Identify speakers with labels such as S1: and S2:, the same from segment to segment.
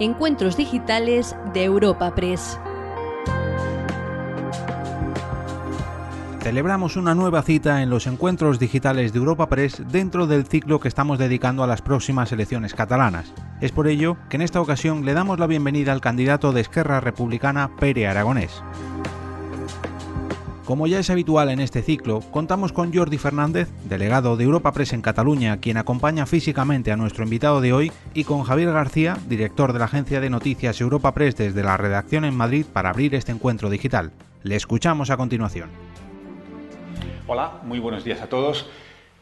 S1: Encuentros Digitales de Europa Press.
S2: Celebramos una nueva cita en los encuentros digitales de Europa Press dentro del ciclo que estamos dedicando a las próximas elecciones catalanas. Es por ello que en esta ocasión le damos la bienvenida al candidato de Esquerra Republicana, Pere Aragonés. Como ya es habitual en este ciclo, contamos con Jordi Fernández, delegado de Europa Press en Cataluña, quien acompaña físicamente a nuestro invitado de hoy, y con Javier García, director de la agencia de noticias Europa Press desde la redacción en Madrid para abrir este encuentro digital. Le escuchamos a continuación.
S3: Hola, muy buenos días a todos.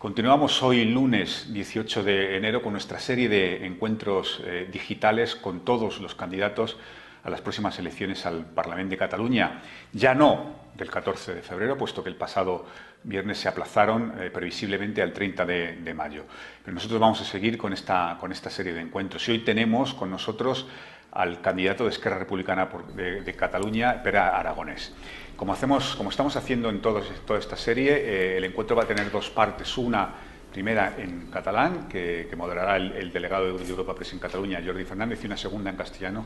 S3: Continuamos hoy lunes 18 de enero con nuestra serie de encuentros eh, digitales con todos los candidatos a las próximas elecciones al Parlamento de Cataluña. Ya no del 14 de febrero, puesto que el pasado viernes se aplazaron eh, previsiblemente al 30 de, mayo. Pero nosotros vamos a seguir con esta, con esta serie de encuentros. Y hoy tenemos con nosotros al candidato de Esquerra Republicana de, Cataluña, Pera Aragonés. Como, hacemos, como estamos haciendo en toda esta serie, eh, el encuentro va a tener dos partes. Una primera en catalán, que, moderará el, delegado de Europa Press en Cataluña, Jordi Fernández, y una segunda en castellano,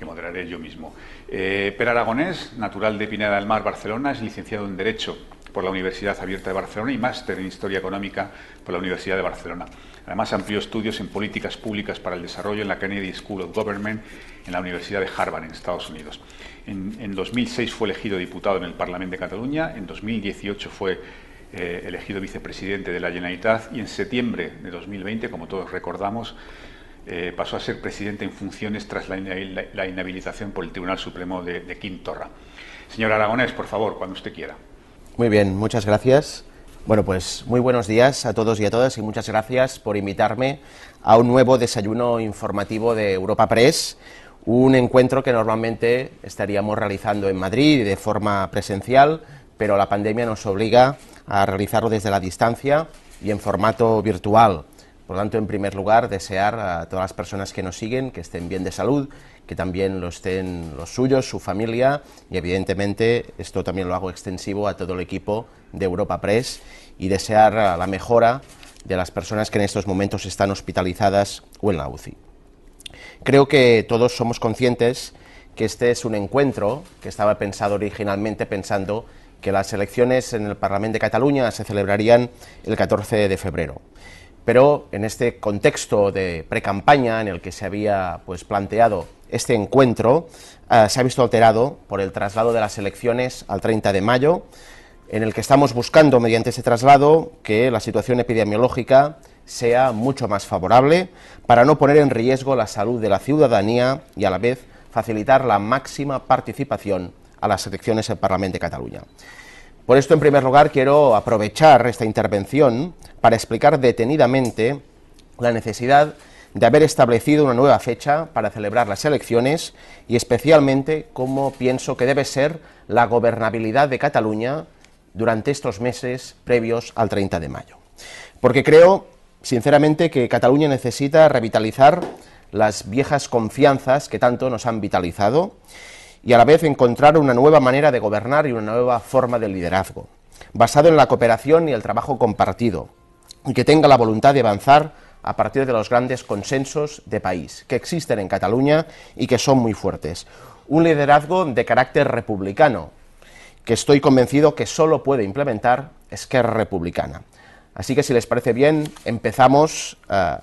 S3: que moderaré yo mismo. Eh, per Aragonés, natural de Pineda del Mar, Barcelona, es licenciado en Derecho por la Universidad Abierta de Barcelona y máster en Historia Económica por la Universidad de Barcelona. Además, amplió estudios en políticas públicas para el desarrollo en la Kennedy School of Government en la Universidad de Harvard, en Estados Unidos. En, en 2006 fue elegido diputado en el Parlamento de Cataluña, en 2018 fue eh, elegido vicepresidente de la Generalitat y en septiembre de 2020, como todos recordamos, eh, pasó a ser presidente en funciones tras la, inhabilitación por el Tribunal Supremo de, de Quintorra. Señor Aragonés, por favor, cuando usted quiera.
S4: Muy bien, muchas gracias. Bueno, pues muy buenos días a todos y a todas y muchas gracias por invitarme a un nuevo desayuno informativo de Europa Press, un encuentro que normalmente estaríamos realizando en Madrid de forma presencial, pero la pandemia nos obliga a realizarlo desde la distancia y en formato virtual. Por lo tanto, en primer lugar, desear a todas las personas que nos siguen que estén bien de salud, que también lo estén los suyos, su familia, y evidentemente esto también lo hago extensivo a todo el equipo de Europa Press y desear la mejora de las personas que en estos momentos están hospitalizadas o en la UCI. Creo que todos somos conscientes que este es un encuentro que estaba pensado originalmente pensando que las elecciones en el Parlamento de Cataluña se celebrarían el 14 de febrero pero en este contexto de precampaña en el que se había pues, planteado este encuentro, eh, se ha visto alterado por el traslado de las elecciones al 30 de mayo, en el que estamos buscando, mediante ese traslado, que la situación epidemiológica sea mucho más favorable para no poner en riesgo la salud de la ciudadanía y a la vez facilitar la máxima participación a las elecciones del Parlamento de Cataluña. Por esto, en primer lugar, quiero aprovechar esta intervención para explicar detenidamente la necesidad de haber establecido una nueva fecha para celebrar las elecciones y especialmente cómo pienso que debe ser la gobernabilidad de Cataluña durante estos meses previos al 30 de mayo. Porque creo, sinceramente, que Cataluña necesita revitalizar las viejas confianzas que tanto nos han vitalizado y a la vez encontrar una nueva manera de gobernar y una nueva forma de liderazgo, basado en la cooperación y el trabajo compartido, y que tenga la voluntad de avanzar a partir de los grandes consensos de país que existen en Cataluña y que son muy fuertes. Un liderazgo de carácter republicano, que estoy convencido que solo puede implementar Esquerra Republicana. Así que si les parece bien, empezamos uh,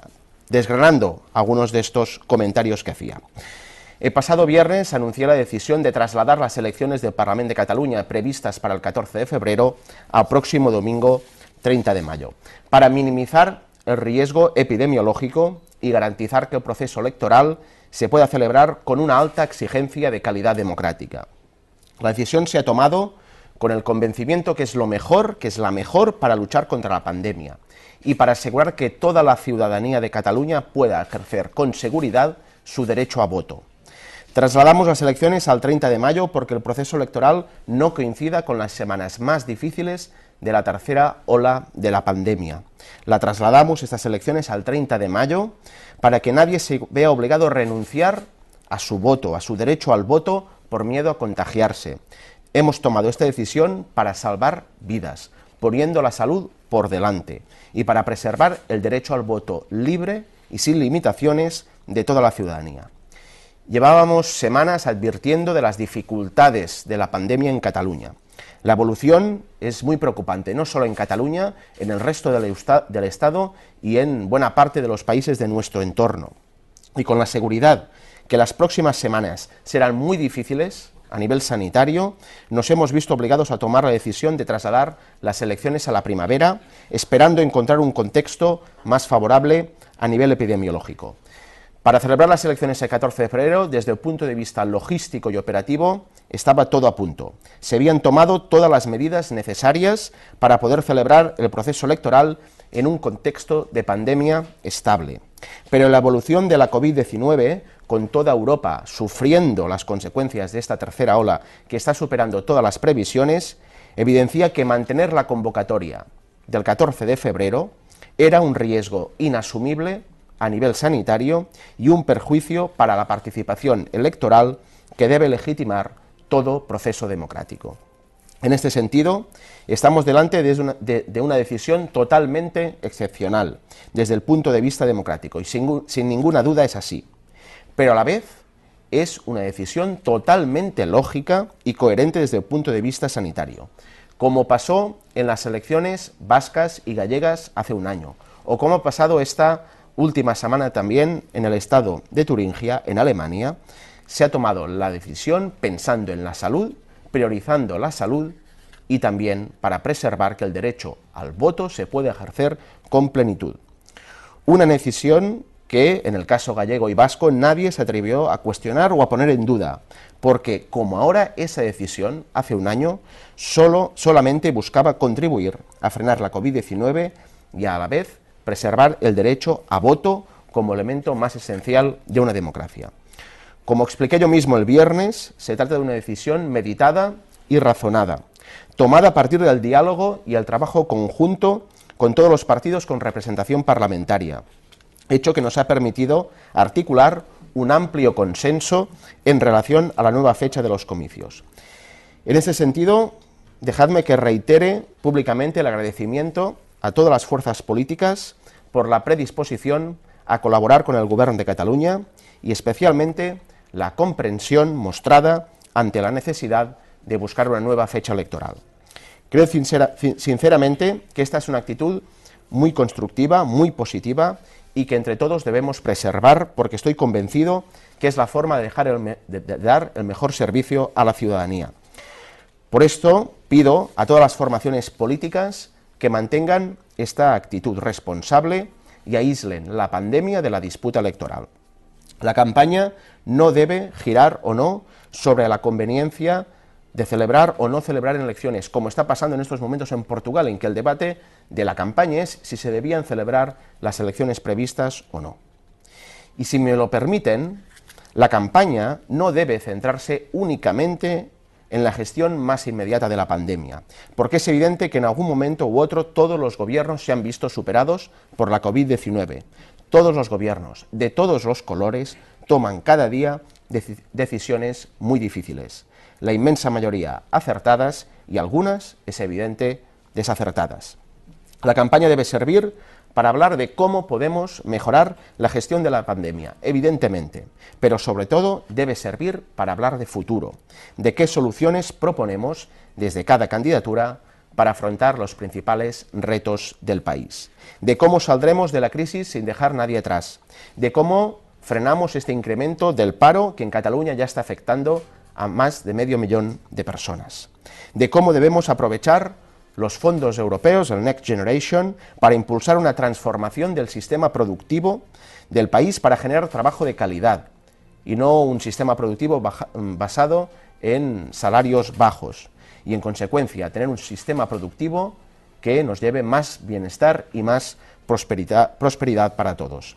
S4: desgranando algunos de estos comentarios que hacía. El pasado viernes anunció la decisión de trasladar las elecciones del Parlamento de Cataluña previstas para el 14 de febrero al próximo domingo 30 de mayo, para minimizar el riesgo epidemiológico y garantizar que el proceso electoral se pueda celebrar con una alta exigencia de calidad democrática. La decisión se ha tomado con el convencimiento que es lo mejor, que es la mejor para luchar contra la pandemia y para asegurar que toda la ciudadanía de Cataluña pueda ejercer con seguridad su derecho a voto. Trasladamos las elecciones al 30 de mayo porque el proceso electoral no coincida con las semanas más difíciles de la tercera ola de la pandemia. La trasladamos estas elecciones al 30 de mayo para que nadie se vea obligado a renunciar a su voto, a su derecho al voto por miedo a contagiarse. Hemos tomado esta decisión para salvar vidas, poniendo la salud por delante y para preservar el derecho al voto libre y sin limitaciones de toda la ciudadanía. Llevábamos semanas advirtiendo de las dificultades de la pandemia en Cataluña. La evolución es muy preocupante, no solo en Cataluña, en el resto del, Estado y en buena parte de los países de nuestro entorno. Y con la seguridad que las próximas semanas serán muy difíciles a nivel sanitario, nos hemos visto obligados a tomar la decisión de trasladar las elecciones a la primavera, esperando encontrar un contexto más favorable a nivel epidemiológico. Para celebrar las elecciones el 14 de febrero, desde el punto de vista logístico y operativo, estaba todo a punto. Se habían tomado todas las medidas necesarias para poder celebrar el proceso electoral en un contexto de pandemia estable. Pero la evolución de la COVID-19, con toda Europa sufriendo las consecuencias de esta tercera ola que está superando todas las previsiones, evidencia que mantener la convocatoria del 14 de febrero era un riesgo inasumible a nivel sanitario y un perjuicio para la participación electoral que debe legitimar todo proceso democrático. En este sentido, estamos delante de una, de una, decisión totalmente excepcional desde el punto de vista democrático, y sin, sin ninguna duda es así. Pero a la vez es una decisión totalmente lógica y coherente desde el punto de vista sanitario, como pasó en las elecciones vascas y gallegas hace un año, o como ha pasado esta última semana también en el estado de Turingia, en Alemania, se ha tomado la decisión pensando en la salud, priorizando la salud y también para preservar que el derecho al voto se puede ejercer con plenitud. Una decisión que en el caso gallego y vasco nadie se atrevió a cuestionar o a poner en duda, porque como ahora esa decisión, hace un año, solo, solamente buscaba contribuir a frenar la COVID-19 y a la vez preservar el derecho a voto como elemento más esencial de una democracia. Como expliqué yo mismo el viernes, se trata de una decisión meditada y razonada, tomada a partir del diálogo y el trabajo conjunto con todos los partidos con representación parlamentaria, hecho que nos ha permitido articular un amplio consenso en relación a la nueva fecha de los comicios. En ese sentido, dejadme que reitere públicamente el agradecimiento a todas las fuerzas políticas por la predisposición a colaborar con el Gobierno de Cataluña y especialmente la comprensión mostrada ante la necesidad de buscar una nueva fecha electoral. Creo sincera, sinceramente que esta es una actitud muy constructiva, muy positiva y que entre todos debemos preservar porque estoy convencido que es la forma de, dejar el, de dar el mejor servicio a la ciudadanía. Por esto pido a todas las formaciones políticas que mantengan esta actitud responsable y aíslen la pandemia de la disputa electoral. La campaña no debe girar o no sobre la conveniencia de celebrar o no celebrar elecciones, como está pasando en estos momentos en Portugal, en que el debate de la campaña es si se debían celebrar las elecciones previstas o no. Y si me lo permiten, la campaña no debe centrarse únicamente en la gestión más inmediata de la pandemia, porque es evidente que en algún momento u otro todos los gobiernos se han visto superados por la COVID-19. Todos los gobiernos, de todos los colores, toman cada día decisiones muy difíciles, la inmensa mayoría acertadas y algunas, es evidente, desacertadas. La campaña debe servir para hablar de cómo podemos mejorar la gestión de la pandemia, evidentemente, pero sobre todo debe servir para hablar de futuro, de qué soluciones proponemos desde cada candidatura para afrontar los principales retos del país, de cómo saldremos de la crisis sin dejar nadie atrás, de cómo frenamos este incremento del paro que en Cataluña ya está afectando a más de medio millón de personas, de cómo debemos aprovechar los fondos europeos, el Next Generation, para impulsar una transformación del sistema productivo del país para generar trabajo de calidad y no un sistema productivo basado en salarios bajos y en consecuencia tener un sistema productivo que nos lleve más bienestar y más prosperidad, prosperidad para todos.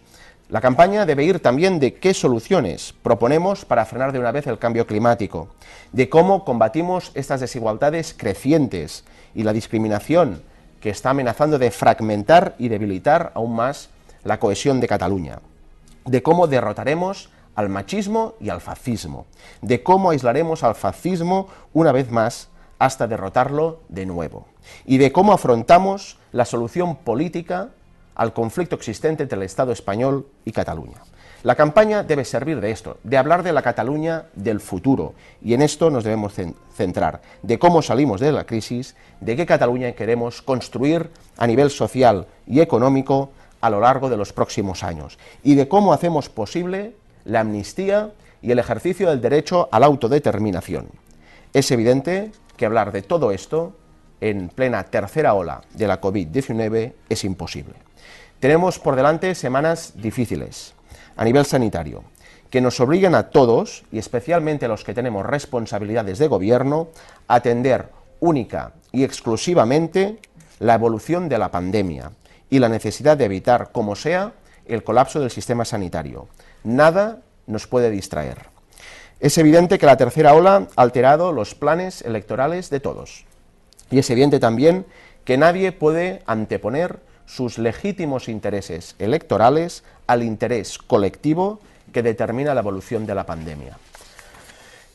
S4: La campaña debe ir también de qué soluciones proponemos para frenar de una vez el cambio climático, de cómo combatimos estas desigualdades crecientes y la discriminación que está amenazando de fragmentar y debilitar aún más la cohesión de Cataluña, de cómo derrotaremos al machismo y al fascismo, de cómo aislaremos al fascismo una vez más hasta derrotarlo de nuevo, y de cómo afrontamos la solución política al conflicto existente entre el Estado español y Cataluña. La campaña debe servir de esto, de hablar de la Cataluña del futuro, y en esto nos debemos centrar, de cómo salimos de la crisis, de qué Cataluña queremos construir a nivel social y económico a lo largo de los próximos años, y de cómo hacemos posible la amnistía y el ejercicio del derecho a la autodeterminación. Es evidente que hablar de todo esto en plena tercera ola de la COVID-19 es imposible. Tenemos por delante semanas difíciles a nivel sanitario, que nos obligan a todos, y especialmente a los que tenemos responsabilidades de gobierno, a atender única y exclusivamente la evolución de la pandemia y la necesidad de evitar, como sea, el colapso del sistema sanitario. Nada nos puede distraer. Es evidente que la tercera ola ha alterado los planes electorales de todos. Y es evidente también que nadie puede anteponer sus legítimos intereses electorales al interés colectivo que determina la evolución de la pandemia.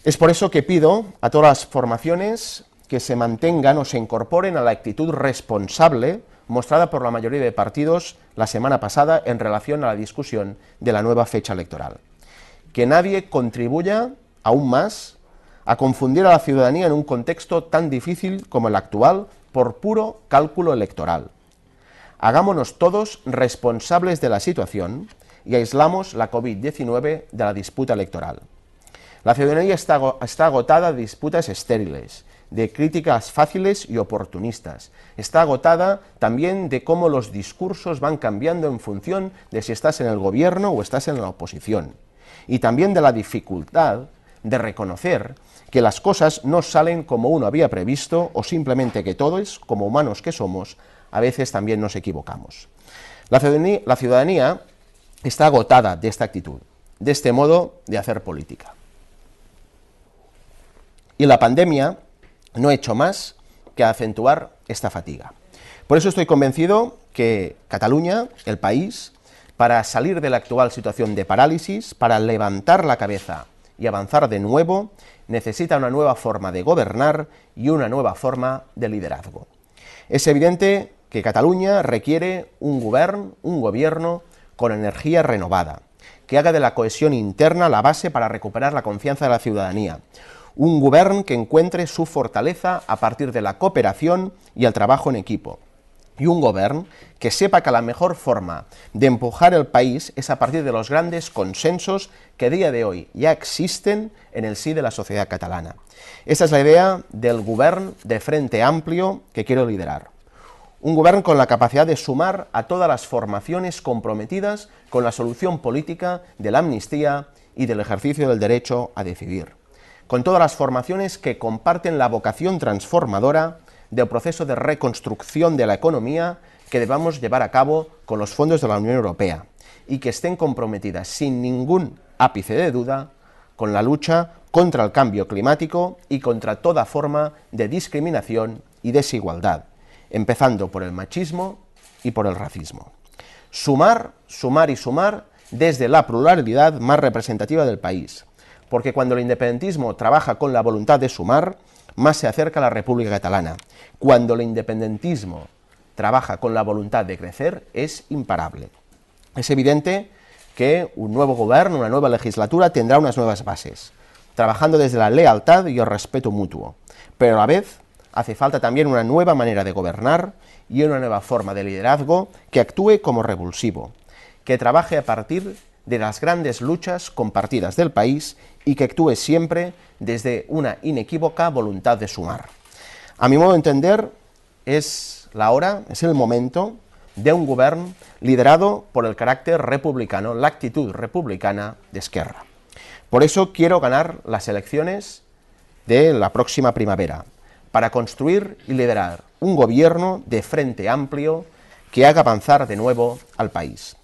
S4: Es por eso que pido a todas las formaciones que se mantengan o se incorporen a la actitud responsable mostrada por la mayoría de partidos la semana pasada en relación a la discusión de la nueva fecha electoral. Que nadie contribuya aún más a confundir a la ciudadanía en un contexto tan difícil como el actual por puro cálculo electoral. Hagámonos todos responsables de la situación y aislamos la COVID-19 de la disputa electoral. La ciudadanía está, agotada de disputas estériles, de críticas fáciles y oportunistas. Está agotada también de cómo los discursos van cambiando en función de si estás en el gobierno o estás en la oposición. Y también de la dificultad de reconocer que las cosas no salen como uno había previsto o simplemente que todos, como humanos que somos, a veces también nos equivocamos. La ciudadanía, está agotada de esta actitud, de este modo de hacer política. Y la pandemia no ha hecho más que acentuar esta fatiga. Por eso estoy convencido que Cataluña, el país, para salir de la actual situación de parálisis, para levantar la cabeza y avanzar de nuevo, necesita una nueva forma de gobernar y una nueva forma de liderazgo. Es evidente que Cataluña requiere un, un gobierno con energía renovada, que haga de la cohesión interna la base para recuperar la confianza de la ciudadanía, un gobierno que encuentre su fortaleza a partir de la cooperación y el trabajo en equipo, y un gobierno que sepa que la mejor forma de empujar el país es a partir de los grandes consensos que a día de hoy ya existen en el sí de la sociedad catalana. Esa es la idea del gobierno de frente amplio que quiero liderar. Un gobierno con la capacidad de sumar a todas las formaciones comprometidas con la solución política de la amnistía y del ejercicio del derecho a decidir. Con todas las formaciones que comparten la vocación transformadora del proceso de reconstrucción de la economía que debamos llevar a cabo con los fondos de la Unión Europea y que estén comprometidas sin ningún ápice de duda con la lucha contra el cambio climático y contra toda forma de discriminación y desigualdad, empezando por el machismo y por el racismo. Sumar, sumar y sumar desde la pluralidad más representativa del país, porque cuando el independentismo trabaja con la voluntad de sumar, más se acerca a la República Catalana. Cuando el independentismo trabaja con la voluntad de crecer, es imparable. Es evidente que un nuevo gobierno, una nueva legislatura tendrá unas nuevas bases, trabajando desde la lealtad y el respeto mutuo, pero a la vez hace falta también una nueva manera de gobernar y una nueva forma de liderazgo que actúe como revulsivo, que trabaje a partir de las grandes luchas compartidas del país y que actúe siempre desde una inequívoca voluntad de sumar. A mi modo de entender, es la hora, es el momento de un gobierno liderado por el carácter republicano, la actitud republicana de Esquerra. Por eso quiero ganar las elecciones de la próxima primavera, para construir y liderar un gobierno de frente amplio que haga avanzar de nuevo al país.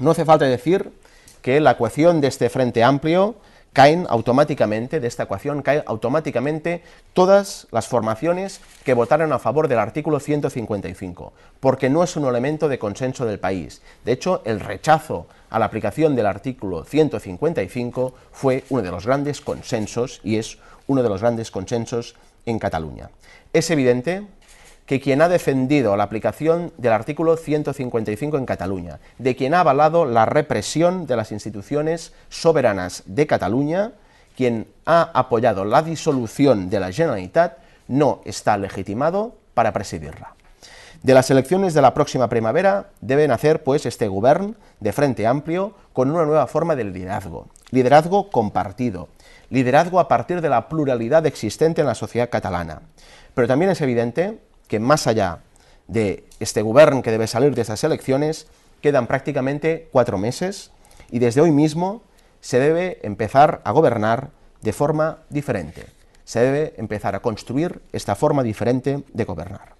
S4: No hace falta decir que la ecuación de este frente amplio caen automáticamente, de esta ecuación caen automáticamente todas las formaciones que votaron a favor del artículo 155, porque no es un elemento de consenso del país. De hecho, el rechazo a la aplicación del artículo 155 fue uno de los grandes consensos y es uno de los grandes consensos en Cataluña. Es evidente que quien ha defendido la aplicación del artículo 155 en Cataluña, de quien ha avalado la represión de las instituciones soberanas de Cataluña, quien ha apoyado la disolución de la Generalitat, no está legitimado para presidirla. De las elecciones de la próxima primavera deben hacer pues este gobierno de frente amplio con una nueva forma de liderazgo, liderazgo compartido, liderazgo a partir de la pluralidad existente en la sociedad catalana. Pero también es evidente que más allá de este gobierno que debe salir de esas elecciones, quedan prácticamente cuatro meses y desde hoy mismo se debe empezar a gobernar de forma diferente. Se debe empezar a construir esta forma diferente de gobernar.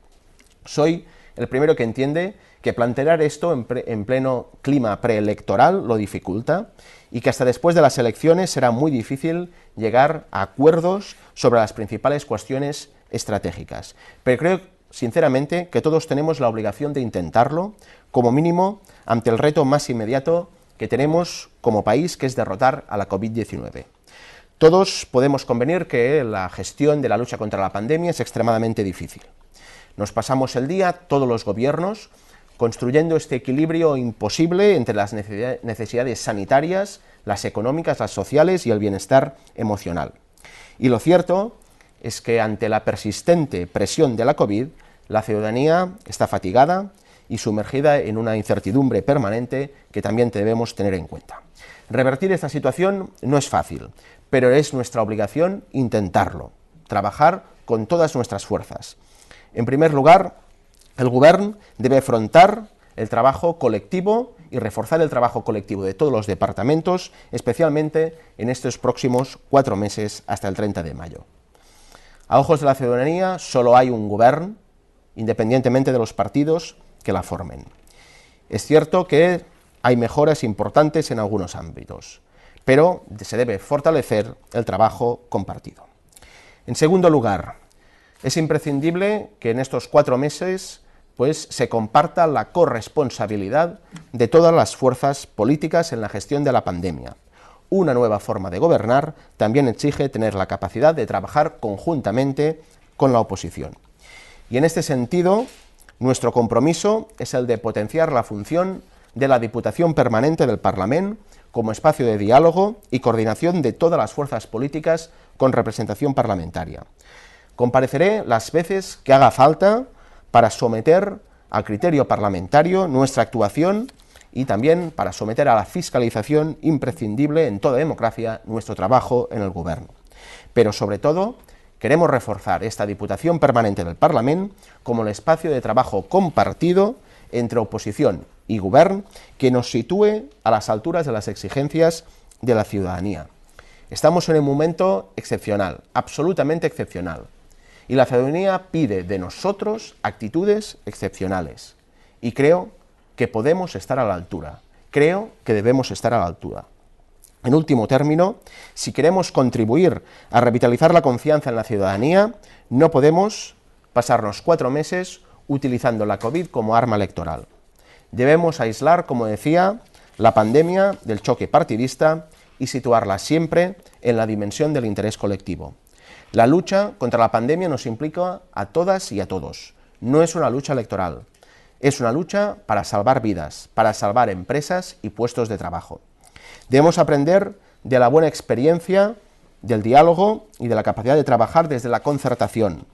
S4: Soy el primero que entiende que plantear esto en, pleno clima preelectoral lo dificulta y que hasta después de las elecciones será muy difícil llegar a acuerdos sobre las principales cuestiones estratégicas. Pero creo sinceramente que todos tenemos la obligación de intentarlo, como mínimo ante el reto más inmediato que tenemos como país, que es derrotar a la COVID-19. Todos podemos convenir que la gestión de la lucha contra la pandemia es extremadamente difícil. Nos pasamos el día, todos los gobiernos, construyendo este equilibrio imposible entre las necesidades sanitarias, las económicas, las sociales y el bienestar emocional. Y lo cierto es que ante la persistente presión de la COVID, la ciudadanía está fatigada y sumergida en una incertidumbre permanente que también debemos tener en cuenta. Revertir esta situación no es fácil, pero es nuestra obligación intentarlo, trabajar con todas nuestras fuerzas. En primer lugar, el Gobierno debe afrontar el trabajo colectivo y reforzar el trabajo colectivo de todos los departamentos, especialmente en estos próximos cuatro meses hasta el 30 de mayo. A ojos de la ciudadanía, solo hay un Gobierno independientemente de los partidos que la formen. Es cierto que hay mejoras importantes en algunos ámbitos, pero se debe fortalecer el trabajo compartido. En segundo lugar, es imprescindible que en estos cuatro meses pues, se comparta la corresponsabilidad de todas las fuerzas políticas en la gestión de la pandemia. Una nueva forma de gobernar también exige tener la capacidad de trabajar conjuntamente con la oposición. Y en este sentido, nuestro compromiso es el de potenciar la función de la Diputación Permanente del Parlamento como espacio de diálogo y coordinación de todas las fuerzas políticas con representación parlamentaria. Compareceré las veces que haga falta para someter al criterio parlamentario nuestra actuación y también para someter a la fiscalización imprescindible en toda democracia nuestro trabajo en el Gobierno. Pero sobre todo, Queremos reforzar esta Diputación Permanente del Parlamento como el espacio de trabajo compartido entre oposición y gobierno que nos sitúe a las alturas de las exigencias de la ciudadanía. Estamos en un momento excepcional, absolutamente excepcional, y la ciudadanía pide de nosotros actitudes excepcionales. Y creo que podemos estar a la altura, creo que debemos estar a la altura. En último término, si queremos contribuir a revitalizar la confianza en la ciudadanía, no podemos pasarnos cuatro meses utilizando la COVID como arma electoral. Debemos aislar, como decía, la pandemia del choque partidista y situarla siempre en la dimensión del interés colectivo. La lucha contra la pandemia nos implica a todas y a todos. No es una lucha electoral, es una lucha para salvar vidas, para salvar empresas y puestos de trabajo. Debemos aprender de la buena experiencia, del diálogo y de la capacidad de trabajar desde la concertación.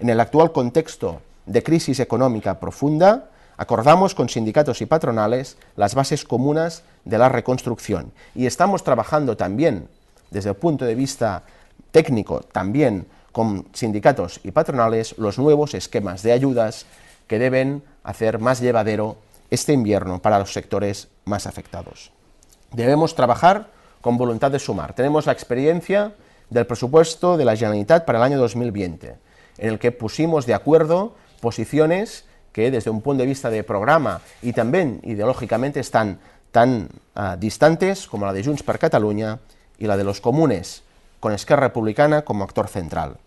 S4: En el actual contexto de crisis económica profunda, acordamos con sindicatos y patronales las bases comunes de la reconstrucción y estamos trabajando también desde el punto de vista técnico, también con sindicatos y patronales, los nuevos esquemas de ayudas que deben hacer más llevadero este invierno para los sectores más afectados. Debemos trabajar con voluntad de sumar. Tenemos la experiencia del presupuesto de la Generalitat para el año 2020, en el que pusimos de acuerdo posiciones que desde un punto de vista de programa y también ideológicamente están tan uh, distantes como la de Junts per Catalunya y la de los comunes, con Esquerra Republicana como actor central.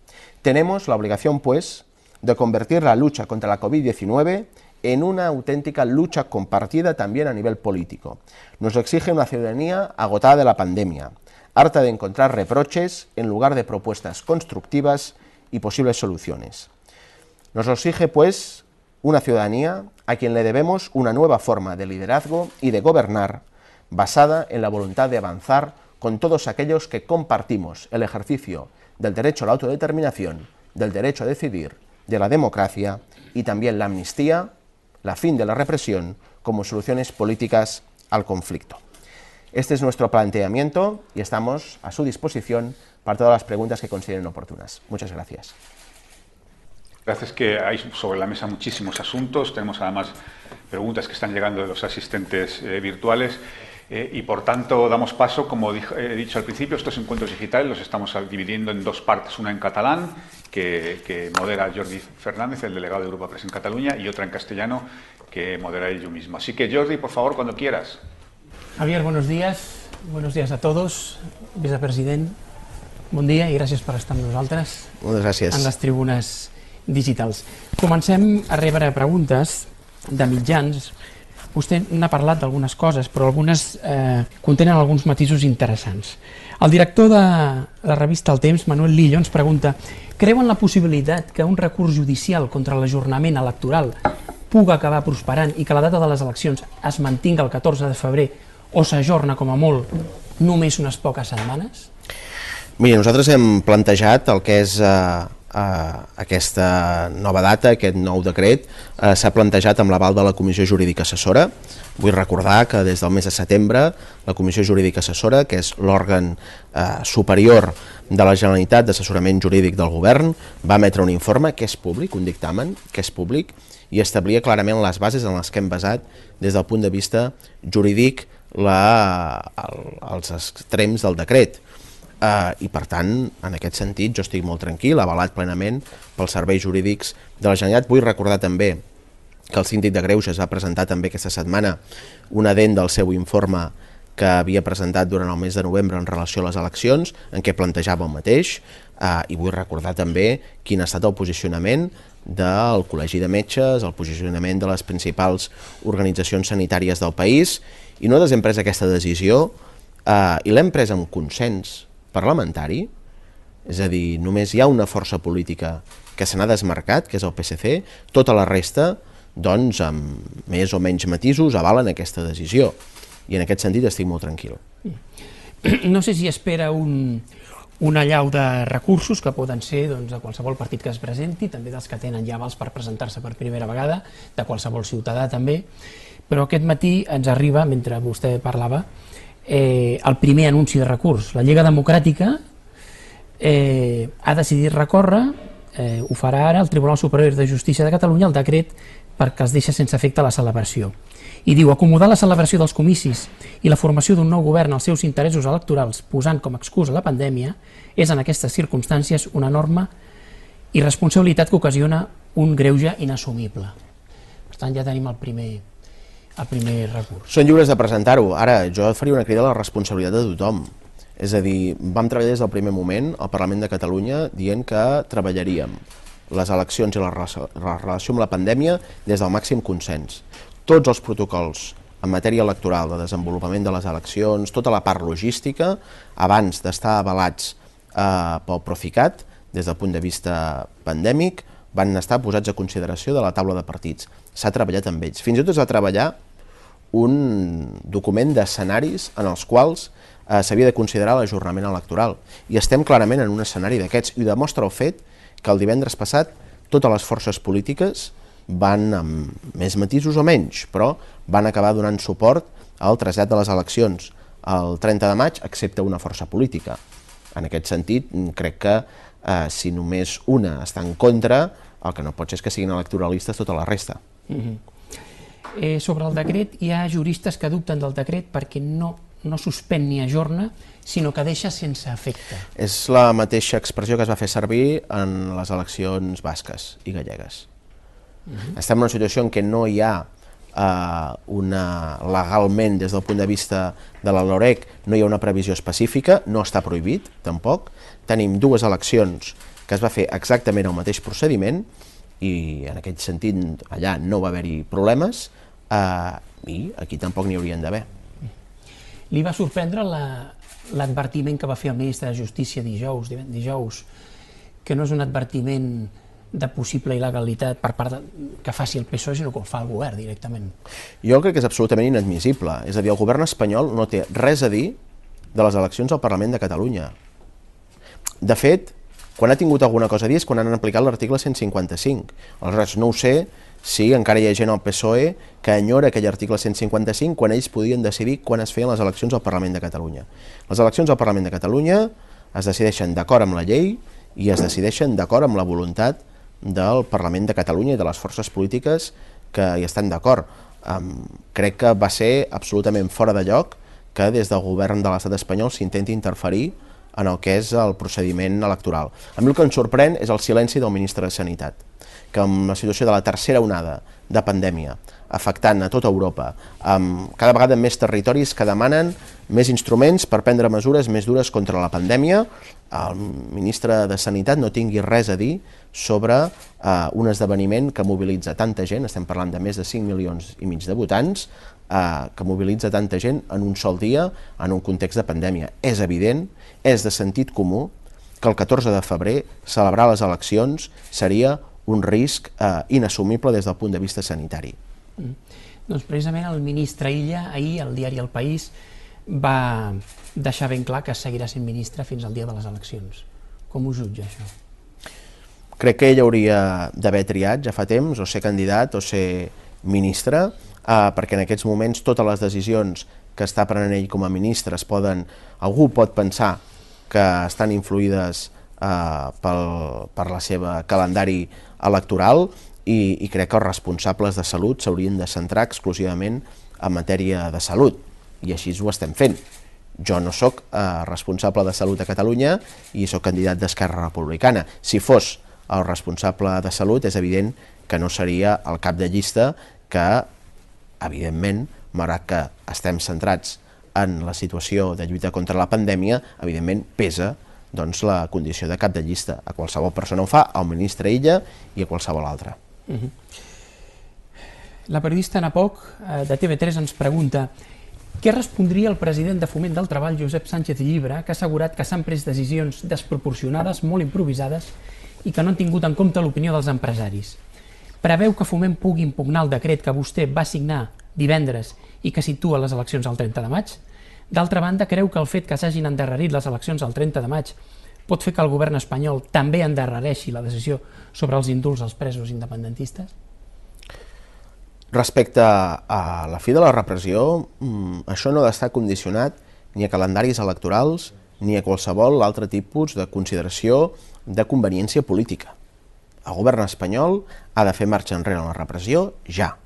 S4: Tenemos la obligación, pues, de convertir la lucha contra la COVID-19 en una auténtica lucha compartida también a nivel político. Nos exige una ciudadanía agotada de la pandemia, harta de encontrar reproches en lugar de propuestas constructivas y posibles soluciones. Nos exige, pues, una ciudadanía a quien le debemos una nueva forma de liderazgo y de gobernar basada en la voluntad de avanzar con todos aquellos que compartimos el ejercicio del derecho a la autodeterminación, del derecho a decidir, de la democracia y también la amnistía, la fin de la represión como soluciones políticas al conflicto. Este es nuestro planteamiento y estamos a su disposición para todas las preguntas que consideren oportunas. Muchas gracias.
S3: Gracias que hay sobre la mesa muchísimos asuntos. Tenemos además preguntas que están llegando de los asistentes eh, virtuales. Eh, y por tanto damos paso, como he dicho al principio, estos encuentros digitales los estamos dividiendo en dos partes, una en catalán, que, modera Jordi Fernández, el delegado de Europa Press en Cataluña, y otra en castellano, que modera yo mismo. Así que Jordi, por favor, cuando quieras.
S5: Javier, buenos días. Buenos días a todos. Vicepresident, bon dia i gràcies per estar amb nosaltres
S4: Moltes gràcies.
S5: en les tribunes digitals. Comencem a rebre preguntes de mitjans Vostè n'ha parlat d'algunes coses, però algunes eh, contenen alguns matisos interessants. El director de la revista El Temps, Manuel Lillo, ens pregunta creuen la possibilitat que un recurs judicial contra l'ajornament electoral puga acabar prosperant i que la data de les eleccions es mantinga el 14 de febrer o s'ajorna com a molt només unes poques setmanes?
S4: Mira, nosaltres hem plantejat el que és eh, eh, aquesta nova data, aquest nou decret, eh, s'ha plantejat amb l'aval de la Comissió Jurídica Assessora. Vull recordar que des del mes de setembre la Comissió Jurídica Assessora, que és l'òrgan eh, superior de la Generalitat d'Assessorament Jurídic del Govern, va emetre un informe que és públic, un dictamen que és públic, i establia clarament les bases en les que hem basat des del punt de vista jurídic la, el, els extrems del decret eh, i per tant, en aquest sentit, jo estic molt tranquil, avalat plenament pels serveis jurídics de la Generalitat. Vull recordar també que el síndic de Greuges va presentar també aquesta setmana un adent del seu informe que havia presentat durant el mes de novembre en relació a les eleccions, en què plantejava el mateix, eh, i vull recordar també quin ha estat el posicionament del Col·legi de Metges, el posicionament de les principals organitzacions sanitàries del país, i nosaltres hem pres aquesta decisió eh, i l'hem pres amb consens parlamentari, és a dir, només hi ha una força política que se n'ha desmarcat, que és el PSC, tota la resta, doncs, amb més o menys matisos, avalen aquesta decisió. I en aquest sentit estic molt tranquil.
S5: No sé si espera un, una llau de recursos que poden ser doncs, de qualsevol partit que es presenti, també dels que tenen ja avals per presentar-se per primera vegada, de qualsevol ciutadà també, però aquest matí ens arriba, mentre vostè parlava, eh, el primer anunci de recurs. La Lliga Democràtica eh, ha decidit recórrer, eh, ho farà ara el Tribunal Superior de Justícia de Catalunya, el decret perquè es deixa sense efecte la celebració. I diu, acomodar la celebració dels comicis i la formació d'un nou govern als seus interessos electorals posant com a excusa la pandèmia és en aquestes circumstàncies una norma i responsabilitat que ocasiona un greuge inassumible. Per tant, ja tenim el primer, el primer recurs.
S4: Són lliures de presentar-ho. Ara, jo faria una crida a la responsabilitat de tothom. És a dir, vam treballar des del primer moment al Parlament de Catalunya dient que treballaríem les eleccions i la relació amb la pandèmia des del màxim consens. Tots els protocols en matèria electoral de desenvolupament de les eleccions, tota la part logística, abans d'estar avalats eh, pel Proficat, des del punt de vista pandèmic, van estar posats a consideració de la taula de partits. S'ha treballat amb ells. Fins i tot es va treballar un document d'escenaris en els quals eh, s'havia de considerar l'ajornament electoral. I estem clarament en un escenari d'aquests, i demostra el fet que el divendres passat totes les forces polítiques van, amb més matisos o menys, però van acabar donant suport al trasllat de les eleccions el 30 de maig, excepte una força política. En aquest sentit, crec que eh, si només una està en contra, el que no pot ser és que siguin electoralistes tota la resta. Mm -hmm.
S5: eh, sobre el decret, hi ha juristes que dubten del decret perquè no, no suspèn ni ajorna, sinó que deixa sense efecte.
S4: És la mateixa expressió que es va fer servir en les eleccions basques i gallegues. Mm -hmm. Estem en una situació en què no hi ha eh, una, legalment, des del punt de vista de la LOREC, no hi ha una previsió específica, no està prohibit, tampoc. Tenim dues eleccions que es va fer exactament el mateix procediment i en aquest sentit allà no va haver-hi problemes eh, i aquí tampoc n'hi haurien d'haver.
S5: Li va sorprendre l'advertiment la, que va fer el ministre de Justícia dijous, dijous, que no és un advertiment de possible il·legalitat per part de, que faci el PSOE, sinó que ho fa el govern directament.
S4: Jo crec que és absolutament inadmissible. És a dir, el govern espanyol no té res a dir de les eleccions al Parlament de Catalunya. De fet, quan ha tingut alguna cosa a dir és quan han aplicat l'article 155. Aleshores, no ho sé si encara hi ha gent al PSOE que enyora aquell article 155 quan ells podien decidir quan es feien les eleccions al Parlament de Catalunya. Les eleccions al Parlament de Catalunya es decideixen d'acord amb la llei i es decideixen d'acord amb la voluntat del Parlament de Catalunya i de les forces polítiques que hi estan d'acord. Um, crec que va ser absolutament fora de lloc que des del govern de l'estat espanyol s'intenti interferir en el que és el procediment electoral. A mi el que em sorprèn és el silenci del ministre de Sanitat, que amb la situació de la tercera onada de pandèmia afectant a tota Europa, amb cada vegada més territoris que demanen més instruments per prendre mesures més dures contra la pandèmia, el ministre de Sanitat no tingui res a dir sobre eh, un esdeveniment que mobilitza tanta gent, estem parlant de més de 5 milions i mig de votants, eh, que mobilitza tanta gent en un sol dia en un context de pandèmia. És evident, és de sentit comú que el 14 de febrer celebrar les eleccions seria un risc eh, inassumible des del punt de vista sanitari. Mm.
S5: Doncs precisament el ministre Illa, ahir al diari El País, va deixar ben clar que seguirà sent ministre fins al dia de les eleccions. Com ho jutja això?
S4: Crec que ell hauria d'haver triat ja fa temps, o ser candidat o ser ministre, eh, perquè en aquests moments totes les decisions que està prenent ell com a ministre es poden, algú pot pensar que estan influïdes eh, pel, per la seva calendari electoral i, i crec que els responsables de salut s'haurien de centrar exclusivament en matèria de salut i així ho estem fent. Jo no sóc eh, responsable de salut a Catalunya i sóc candidat d'Esquerra Republicana. Si fos el responsable de salut, és evident que no seria el cap de llista que, evidentment, malgrat que estem centrats en la situació de lluita contra la pandèmia, evidentment pesa doncs, la condició de cap de llista. A qualsevol persona ho fa, al ministre Illa i a qualsevol altre. Uh -huh.
S5: La periodista Ana Poc, eh, de TV3, ens pregunta què respondria el president de Foment del Treball, Josep Sánchez Llibre, que ha assegurat que s'han pres decisions desproporcionades, molt improvisades, i que no han tingut en compte l'opinió dels empresaris? Preveu que Foment pugui impugnar el decret que vostè va signar divendres i que situa les eleccions al 30 de maig? D'altra banda, creu que el fet que s'hagin endarrerit les eleccions al 30 de maig pot fer que el govern espanyol també endarrereixi la decisió sobre els indults als presos independentistes?
S4: Respecte a la fi de la repressió, mm, això no ha d'estar condicionat ni a calendaris electorals ni a qualsevol altre tipus de consideració de conveniència política. El govern espanyol ha de fer marxa enrere en la repressió ja.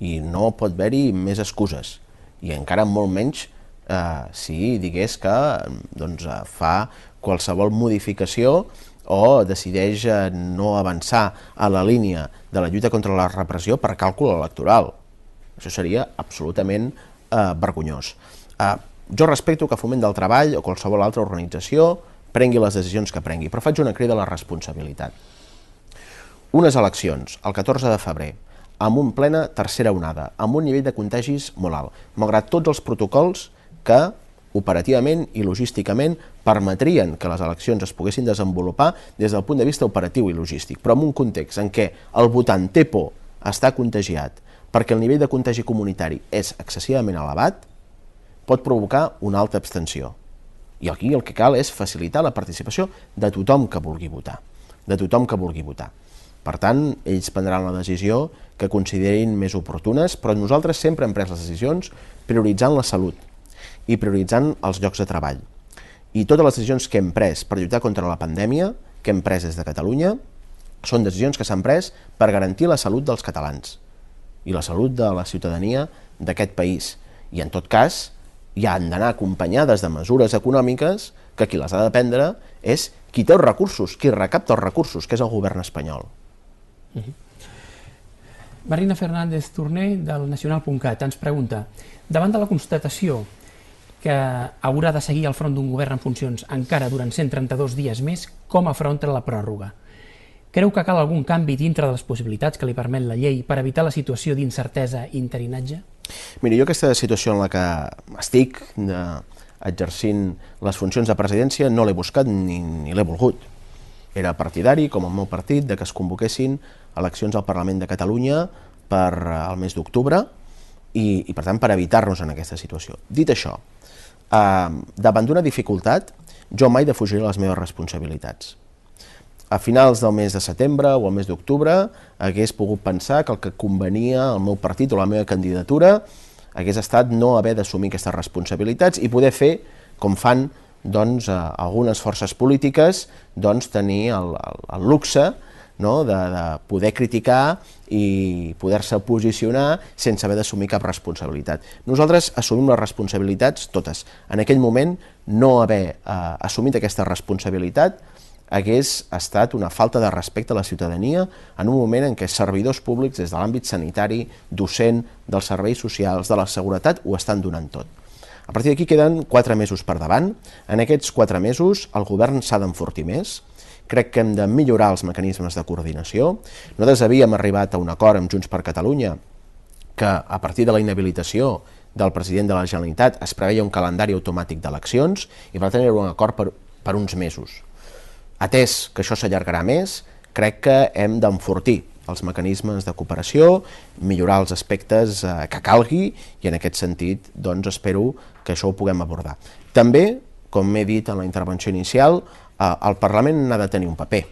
S4: I no pot haver-hi més excuses i encara molt menys eh, si digués que doncs, eh, fa qualsevol modificació o decideix eh, no avançar a la línia de la lluita contra la repressió per càlcul electoral. Això seria absolutament eh, vergonyós. Eh, jo respecto que Foment del Treball o qualsevol altra organització prengui les decisions que prengui, però faig una crida a la responsabilitat. Unes eleccions, el 14 de febrer, amb un plena tercera onada, amb un nivell de contagis molt alt, malgrat tots els protocols que operativament i logísticament permetrien que les eleccions es poguessin desenvolupar des del punt de vista operatiu i logístic, però en un context en què el votant té por està contagiat perquè el nivell de contagi comunitari és excessivament elevat, pot provocar una alta abstenció. I aquí el que cal és facilitar la participació de tothom que vulgui votar, de tothom que vulgui votar. Per tant, ells prendran la decisió que considerin més oportunes, però nosaltres sempre hem pres les decisions prioritzant la salut i prioritzant els llocs de treball. I totes les decisions que hem pres per lluitar contra la pandèmia, que hem pres des de Catalunya, són decisions que s'han pres per garantir la salut dels catalans i la salut de la ciutadania d'aquest país. I en tot cas, hi han d'anar acompanyades de mesures econòmiques que qui les ha de prendre és qui té els recursos, qui recapta els recursos, que és el govern espanyol.
S5: -huh. Marina Fernández Torné, del Nacional.cat, ens pregunta davant de la constatació que haurà de seguir al front d'un govern en funcions encara durant 132 dies més, com afronta la pròrroga? Creu que cal algun canvi dintre de les possibilitats que li permet la llei per evitar la situació d'incertesa i interinatge?
S4: Miri, jo aquesta situació en la que estic de, exercint les funcions de presidència no l'he buscat ni, ni l'he volgut era partidari, com el meu partit, de que es convoquessin eleccions al Parlament de Catalunya per al mes d'octubre i, i, per tant, per evitar-nos en aquesta situació. Dit això, eh, davant d'una dificultat, jo mai defugiré les meves responsabilitats. A finals del mes de setembre o al mes d'octubre hagués pogut pensar que el que convenia al meu partit o la meva candidatura hagués estat no haver d'assumir aquestes responsabilitats i poder fer, com fan doncs, eh, algunes forces polítiques, doncs, tenir el, el, el luxe no? de, de poder criticar i poder-se posicionar sense haver d'assumir cap responsabilitat. Nosaltres assumim les responsabilitats totes. En aquell moment, no haver eh, assumit aquesta responsabilitat hagués estat una falta de respecte a la ciutadania en un moment en què servidors públics des de l'àmbit sanitari, docent, dels serveis socials, de la seguretat, ho estan donant tot. A partir d'aquí queden quatre mesos per davant. En aquests quatre mesos el govern s'ha d'enfortir més, crec que hem de millorar els mecanismes de coordinació. Nosaltres havíem arribat a un acord amb Junts per Catalunya que a partir de la inhabilitació del president de la Generalitat es preveia un calendari automàtic d'eleccions i tant era un acord per, per uns mesos. Atès que això s'allargarà més, crec que hem d'enfortir els mecanismes de cooperació, millorar els aspectes eh, que calgui i en aquest sentit doncs, espero que això ho puguem abordar. També, com he dit en la intervenció inicial, el Parlament n'ha de tenir un paper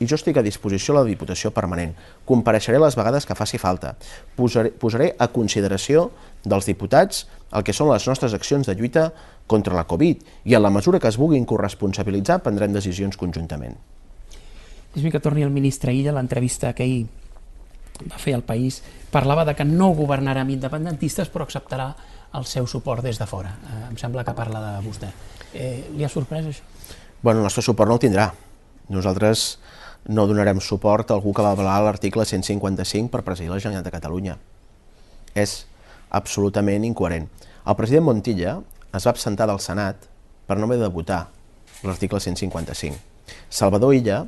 S4: i jo estic a disposició a la Diputació Permanent. Compareixeré les vegades que faci falta. Posaré, posaré a consideració dels diputats el que són les nostres accions de lluita contra la Covid i en la mesura que es vulguin corresponsabilitzar prendrem decisions conjuntament.
S5: Deixa'm que torni el ministre Illa, l'entrevista que ell va fer al País, parlava de que no governarà amb independentistes però acceptarà el seu suport des de fora. Eh, em sembla que parla de vostè. Eh, li ha sorprès això?
S4: Bueno, el nostre suport no el tindrà. Nosaltres no donarem suport a algú que va avalar l'article 155 per presidir la Generalitat de Catalunya. És absolutament incoherent. El president Montilla es va absentar del Senat per no haver de votar l'article 155. Salvador Illa,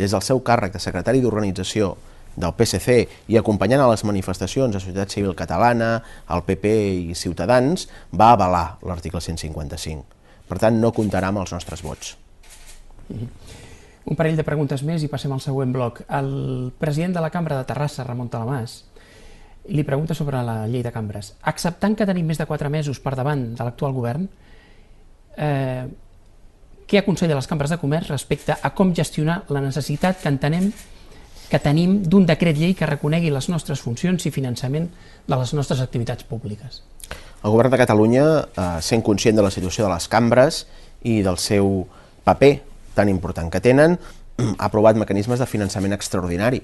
S4: des del seu càrrec de secretari d'organització del PSC i acompanyant a les manifestacions de Societat Civil Catalana, el PP i Ciutadans, va avalar l'article 155. Per tant, no comptarà amb els nostres vots.
S5: Un parell de preguntes més i passem al següent bloc. El president de la Cambra de Terrassa, Ramon Talamàs, li pregunta sobre la llei de cambres. Acceptant que tenim més de 4 mesos per davant de l'actual govern, eh, què aconsella les cambres de comerç respecte a com gestionar la necessitat que entenem que tenim d'un decret llei que reconegui les nostres funcions i finançament de les nostres activitats públiques?
S4: El govern de Catalunya, eh, sent conscient de la situació de les cambres i del seu paper tan important que tenen, ha aprovat mecanismes de finançament extraordinari.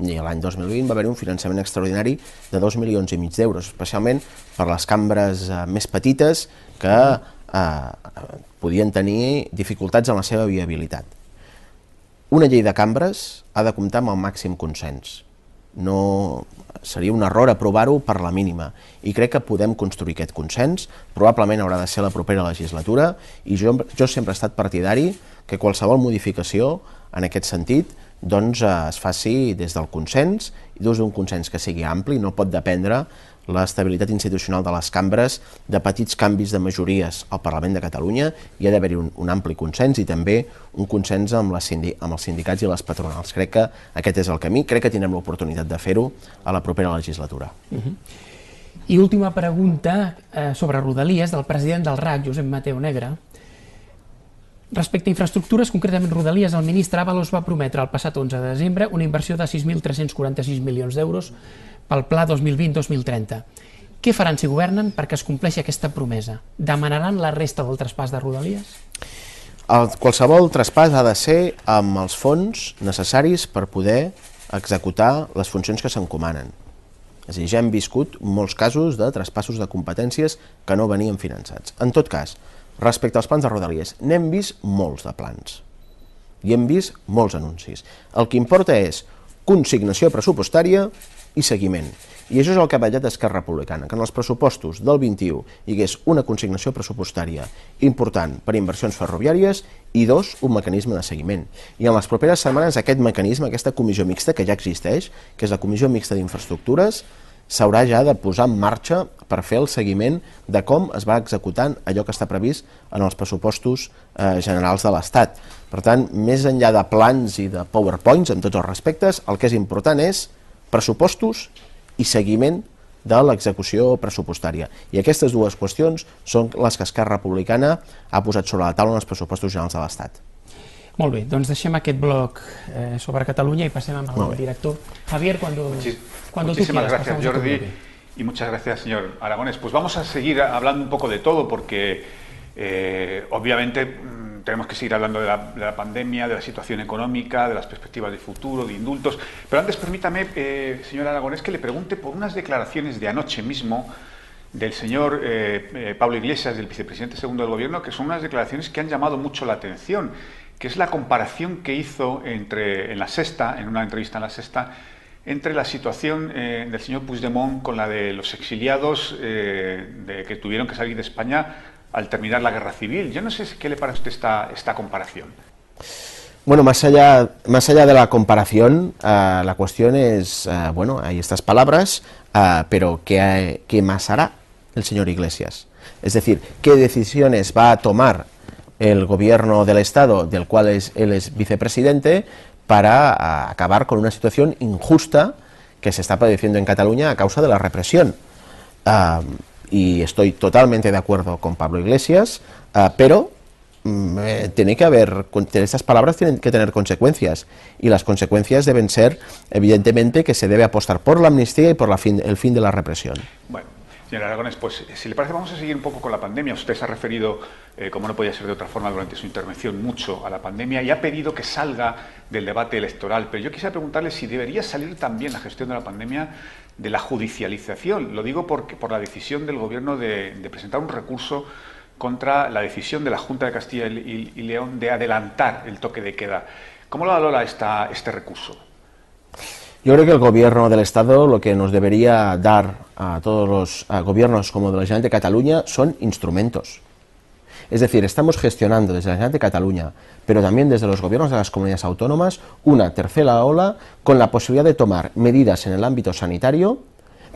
S4: I l'any 2020 va haver un finançament extraordinari de 2 milions i mig d'euros, especialment per les cambres eh, més petites que eh, podien tenir dificultats en la seva viabilitat. Una llei de cambres ha de comptar amb el màxim consens. No seria un error aprovar-ho per la mínima i crec que podem construir aquest consens, probablement haurà de ser la propera legislatura i jo, jo sempre he estat partidari que qualsevol modificació en aquest sentit doncs, eh, es faci des del consens i des d'un consens que sigui ampli, no pot dependre l'estabilitat institucional de les cambres de petits canvis de majories al Parlament de Catalunya, hi ha d'haver-hi un, un ampli consens i també un consens amb, sindi amb els sindicats i les patronals. Crec que aquest és el camí, crec que tindrem l'oportunitat de fer-ho a la propera legislatura. Uh
S5: mhm. -huh. I última pregunta eh, sobre Rodalies del president del RAC, Josep Mateu Negre, Respecte a infraestructures, concretament Rodalies, el ministre Avalos va prometre el passat 11 de desembre una inversió de 6.346 milions d'euros pel pla 2020-2030. Què faran si governen perquè es compleixi aquesta promesa? Demanaran la resta del traspàs de Rodalies?
S4: El, qualsevol traspàs ha de ser amb els fons necessaris per poder executar les funcions que s'encomanen. És a dir, ja hem viscut molts casos de traspassos de competències que no venien finançats. En tot cas, Respecte als plans de Rodalies, n'hem vist molts de plans i hem vist molts anuncis. El que importa és consignació pressupostària i seguiment. I això és el que ha ballat Esquerra Republicana, que en els pressupostos del 21 hi hagués una consignació pressupostària important per inversions ferroviàries i dos, un mecanisme de seguiment. I en les properes setmanes aquest mecanisme, aquesta comissió mixta que ja existeix, que és la Comissió Mixta d'Infraestructures, s'haurà ja de posar en marxa per fer el seguiment de com es va executant allò que està previst en els pressupostos eh, generals de l'Estat. Per tant, més enllà de plans i de powerpoints, en tots els respectes, el que és important és pressupostos i seguiment de l'execució pressupostària. I aquestes dues qüestions són les que Esquerra Republicana ha posat sobre la taula en els pressupostos generals de l'Estat.
S5: Molt bé, doncs deixem aquest bloc eh, sobre Catalunya i passem amb el director. Javier, cuando, cuando
S3: tú quieras. Gracias, Jordi. Y muchas gracias, señor Aragones. Pues vamos a seguir hablando un poco de todo porque eh, obviamente mm, tenemos que seguir hablando de la, pandemia, de la situación económica, de las perspectivas de futuro, de indultos. Pero antes permítame, eh, señor Aragonés, que le pregunte por unas declaraciones de anoche mismo del señor eh, Pablo Iglesias, del vicepresidente segundo del Gobierno, que son unas declaraciones que han llamado mucho la atención, que es la comparación que hizo entre, en la sexta, en una entrevista en la sexta, entre la situación eh, del señor Puigdemont con la de los exiliados eh, que tuvieron que salir de España al terminar la guerra civil. Yo no sé qué le parece a usted esta, esta comparación.
S4: Bueno, más allá, más allá de la comparación, uh, la cuestión es, bueno, hay estas palabras, pero ¿qué, ¿qué más hará el señor Iglesias? Es decir, ¿qué decisiones va a tomar el gobierno del Estado, del cual él es vicepresidente, para acabar con una situación injusta que se está padeciendo en Cataluña a causa de la represión. y estoy totalmente de acuerdo con Pablo Iglesias, ah, pero mm, eh, tiene que haber, estas palabras tienen que tener consecuencias, y las consecuencias deben ser, evidentemente, que se debe apostar por la amnistía y por la fin, el fin de la represión.
S3: Señor Aragones, pues si le parece vamos a seguir un poco con la pandemia. Usted se ha referido, eh, como no podía ser de otra forma durante su intervención, mucho a la pandemia y ha pedido que salga del debate electoral. Pero yo quisiera preguntarle si debería salir también la gestión de la pandemia de la judicialización. Lo digo porque, por la decisión del Gobierno de, presentar un recurso contra la decisión de la Junta de Castilla y, León de adelantar el toque de queda. ¿Cómo lo valora esta, este recurso?
S4: Yo creo que el gobierno del Estado lo que nos debería dar a todos los gobiernos como de la Generalitat de Cataluña son instrumentos. Es decir, estamos gestionando desde la Generalitat de Cataluña, pero también desde los gobiernos de las comunidades autónomas, una tercera ola con la posibilidad de tomar medidas en el ámbito sanitario,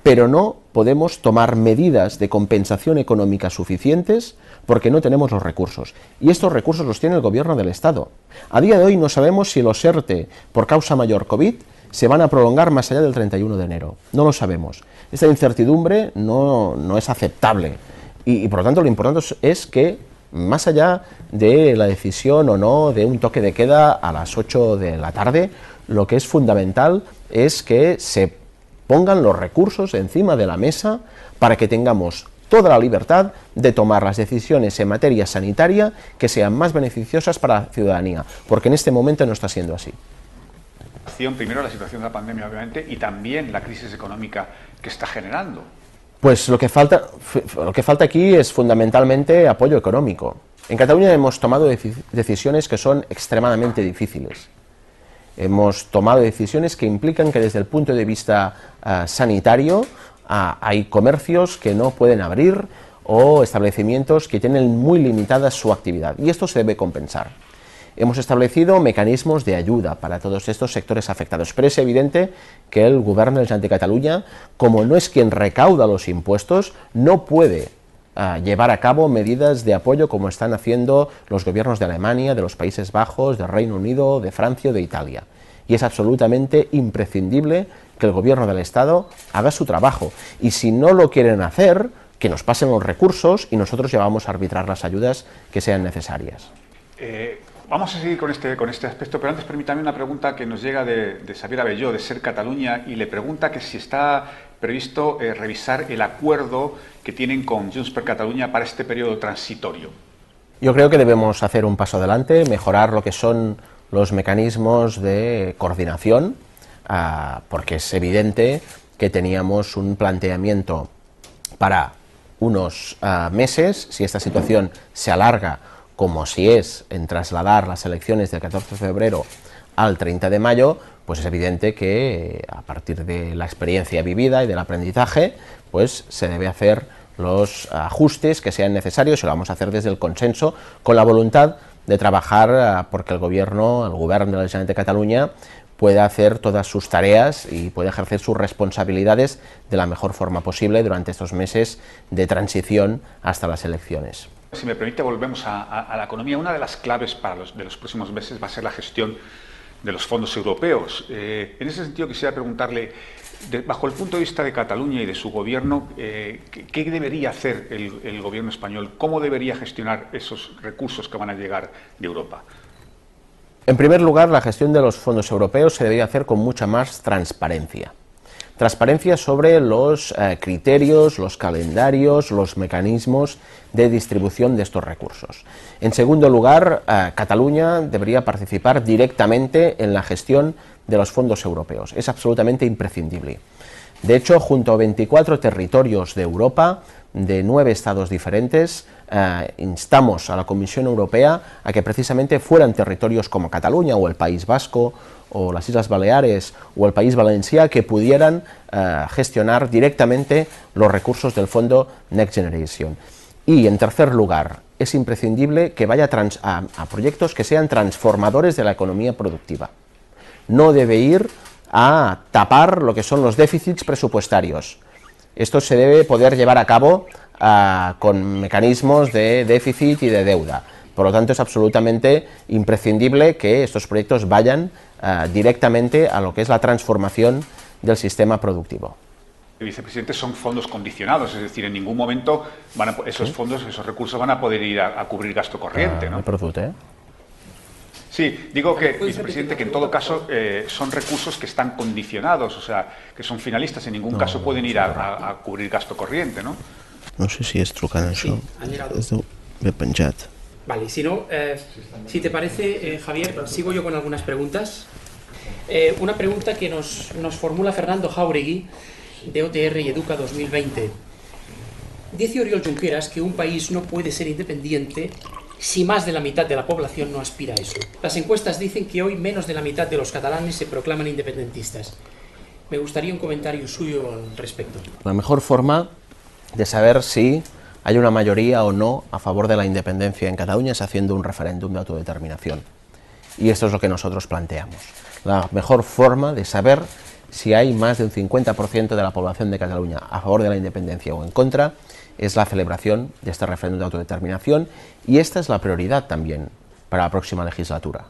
S4: pero no podemos tomar medidas de compensación económica suficientes porque no tenemos los recursos. Y estos recursos los tiene el gobierno del Estado. A día de hoy no sabemos si los ERTE por causa mayor COVID se van a prolongar más allá del 31 de enero. No lo sabemos. Esta incertidumbre no, es aceptable y, por lo tanto lo importante es que más allá de la decisión o no de un toque de queda a las 8 de la tarde, lo que es fundamental es que se pongan los recursos encima de la mesa para que tengamos toda la libertad de tomar las decisiones en materia sanitaria que sean más beneficiosas para la ciudadanía, porque en este momento no está siendo así.
S3: Primero la situación de la pandemia, obviamente, y también la crisis económica que está generando.
S4: Pues lo que falta, lo que falta aquí es fundamentalmente apoyo económico. En Cataluña hemos tomado decisiones que son extremadamente difíciles. Hemos tomado decisiones que implican que desde el punto de vista ah, sanitario ah, hay comercios que no pueden abrir o establecimientos que tienen muy limitada su actividad y esto se debe compensar. Hemos establecido mecanismos de ayuda para todos estos sectores afectados, pero es evidente que el Gobierno de Cataluña, como no es quien recauda los impuestos, no puede ah, llevar a cabo medidas de apoyo como están haciendo los gobiernos de Alemania, de los Países Bajos, del Reino Unido, de Francia o de Italia. Y es absolutamente imprescindible que el gobierno del Estado haga su trabajo. Y si no lo quieren hacer, que nos pasen los recursos y nosotros llevamos a arbitrar las ayudas que sean necesarias.
S3: Eh, Vamos a seguir con este, con este aspecto, pero antes permítame una pregunta que nos llega de, Xavier Abelló, de Ser Cataluña, y le pregunta que si está previsto eh, revisar el acuerdo que tienen con Junts per Cataluña para este periodo transitorio.
S4: Yo creo que debemos hacer un paso adelante, mejorar lo que son los mecanismos de coordinación, ah, porque es evidente que teníamos un planteamiento para unos ah, meses, si esta situación se alarga como si es en trasladar las elecciones del 14 de febrero al 30 de mayo, pues es evidente que a partir de la experiencia vivida y del aprendizaje, pues se debe hacer los ajustes que sean necesarios y lo vamos a hacer desde el consenso con la voluntad de trabajar eh, porque el gobierno, el gobierno de la Generalitat de Cataluña, pueda hacer todas sus tareas y pueda ejercer sus responsabilidades de la mejor forma posible durante estos meses de transición hasta las elecciones.
S3: Si me permite, volvemos a, la economía. Una de las claves para los, de los próximos meses va a ser la gestión de los fondos europeos. Eh, en ese sentido, quisiera preguntarle, bajo el punto de vista de Cataluña y de su gobierno, eh, ¿qué, debería hacer el, el gobierno español? ¿Cómo debería gestionar esos recursos que van a llegar de Europa?
S4: En primer lugar, la gestión de los fondos europeos se debería hacer con mucha más transparencia. Transparencia sobre los eh, criterios, los calendarios, los mecanismos de distribución de estos recursos. En segundo lugar, eh, Cataluña debería participar directamente en la gestión de los fondos europeos. Es absolutamente imprescindible. De hecho, junto a 24 territorios de Europa, de nueve estados diferentes, eh, instamos a la Comisión Europea a que precisamente fueran territorios como Cataluña o el País Vasco o las Islas Baleares o el País Valencià que pudieran eh, gestionar directamente los recursos del fondo Next Generation. Y en tercer lugar, es imprescindible que vaya a, a proyectos que sean transformadores de la economía productiva. No debe ir a tapar lo que son los déficits presupuestarios. Esto se debe poder llevar a cabo ah, con mecanismos de déficit y de deuda. Por lo tanto, es absolutamente imprescindible que estos proyectos vayan ah, directamente a lo que es la transformación del sistema productivo.
S3: Vicepresidente, son fondos condicionados, es decir, en ningún momento van esos fondos, esos recursos van a poder ir a, cubrir gasto corriente. ¿no?
S4: ¿eh?
S3: Sí, digo que, vicepresidente, que en todo caso eh, son recursos que están condicionados, o sea, que son finalistas, en ningún caso pueden ir a, cubrir gasto corriente, ¿no?
S4: No sé si es trucant sí,
S5: Vale, si no, eh, si te parece, eh, Javier, sigo yo con algunas preguntas. una pregunta que nos, nos formula Fernando Jauregui, de OTR y Educa 2020. Dice Oriol Junqueras que un país no puede ser independiente si más de la mitad de la población no aspira a eso. Las encuestas dicen que hoy menos de la mitad de los catalanes se proclaman independentistas. Me gustaría un comentario suyo al respecto.
S4: La mejor forma de saber si hay una mayoría o no a favor de la independencia en Cataluña es haciendo un referéndum de autodeterminación. Y esto es lo que nosotros planteamos. La mejor forma de saber si hay más de un 50% de la población de Cataluña a favor de la independencia o en contra es la celebración de este referéndum de autodeterminación y esta es la prioridad también para la próxima legislatura.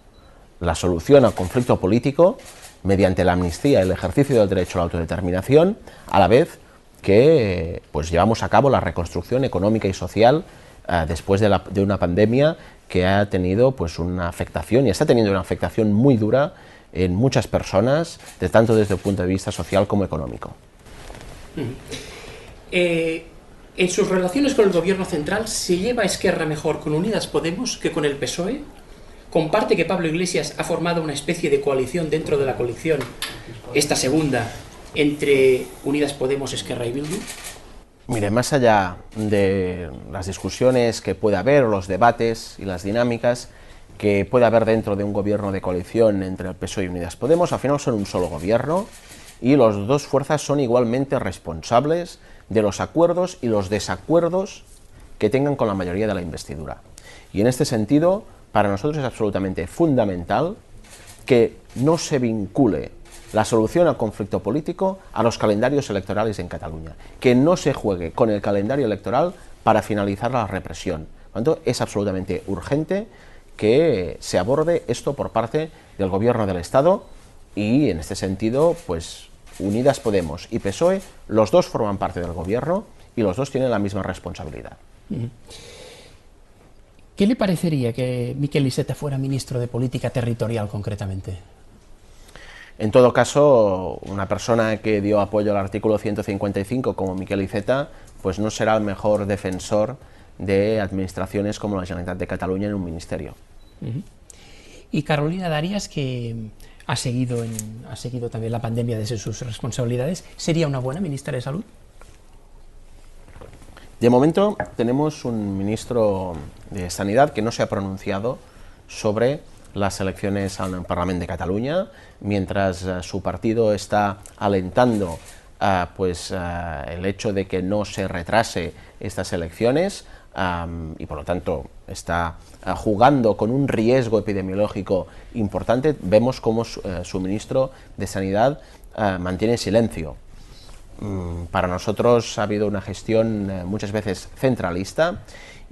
S4: La solución al conflicto político mediante la amnistía el ejercicio del derecho a la autodeterminación, a la vez que pues, llevamos a cabo la reconstrucción económica y social eh, después de, una pandemia que ha tenido pues, una afectación y está teniendo una afectación muy dura en muchas personas, de tanto desde el punto de vista social como económico.
S5: eh, en sus relaciones con el gobierno central, ¿se lleva Esquerra mejor con Unidas Podemos que con el PSOE? ¿Comparte que Pablo Iglesias ha formado una especie de coalición dentro de la coalición, esta segunda, entre Unidas Podemos, Esquerra y Bildu?
S4: Mire, más allá de las discusiones que pueda haber, los debates y las dinámicas que pueda haber dentro de un gobierno de coalición entre el PSOE y Unidas Podemos, al final son un solo gobierno y las dos fuerzas son igualmente responsables de los acuerdos y los desacuerdos que tengan con la mayoría de la investidura. Y en este sentido, para nosotros es absolutamente fundamental que no se vincule la solución al conflicto político a los calendarios electorales en Cataluña, que no se juegue con el calendario electoral para finalizar la represión. Por es absolutamente urgente que se aborde esto por parte del gobierno del Estado y en este sentido, pues Unidas Podemos y PSOE, los dos forman parte del gobierno y los dos tienen la misma responsabilidad.
S5: ¿Qué le parecería que Miquel Iceta fuera ministro de Política Territorial concretamente?
S4: En todo caso, una persona que dio apoyo al artículo 155 como Miquel Iceta, pues no será el mejor defensor de administraciones como la Generalitat de Cataluña en un ministerio.
S5: Y Carolina Darias, que ha seguido, en, ha seguido también la pandemia desde sus responsabilidades, ¿sería una buena ministra de Salud?
S4: De momento tenemos un ministro de Sanidad que no se ha pronunciado sobre las elecciones al Parlamento de Cataluña, mientras uh, su partido está alentando uh, pues, uh, el hecho de que no se retrase estas elecciones, y por lo tanto está jugando con un riesgo epidemiológico importante, vemos cómo su, eh, ministro de Sanidad mantiene silencio. Mm, para nosotros ha habido una gestión eh, muchas veces centralista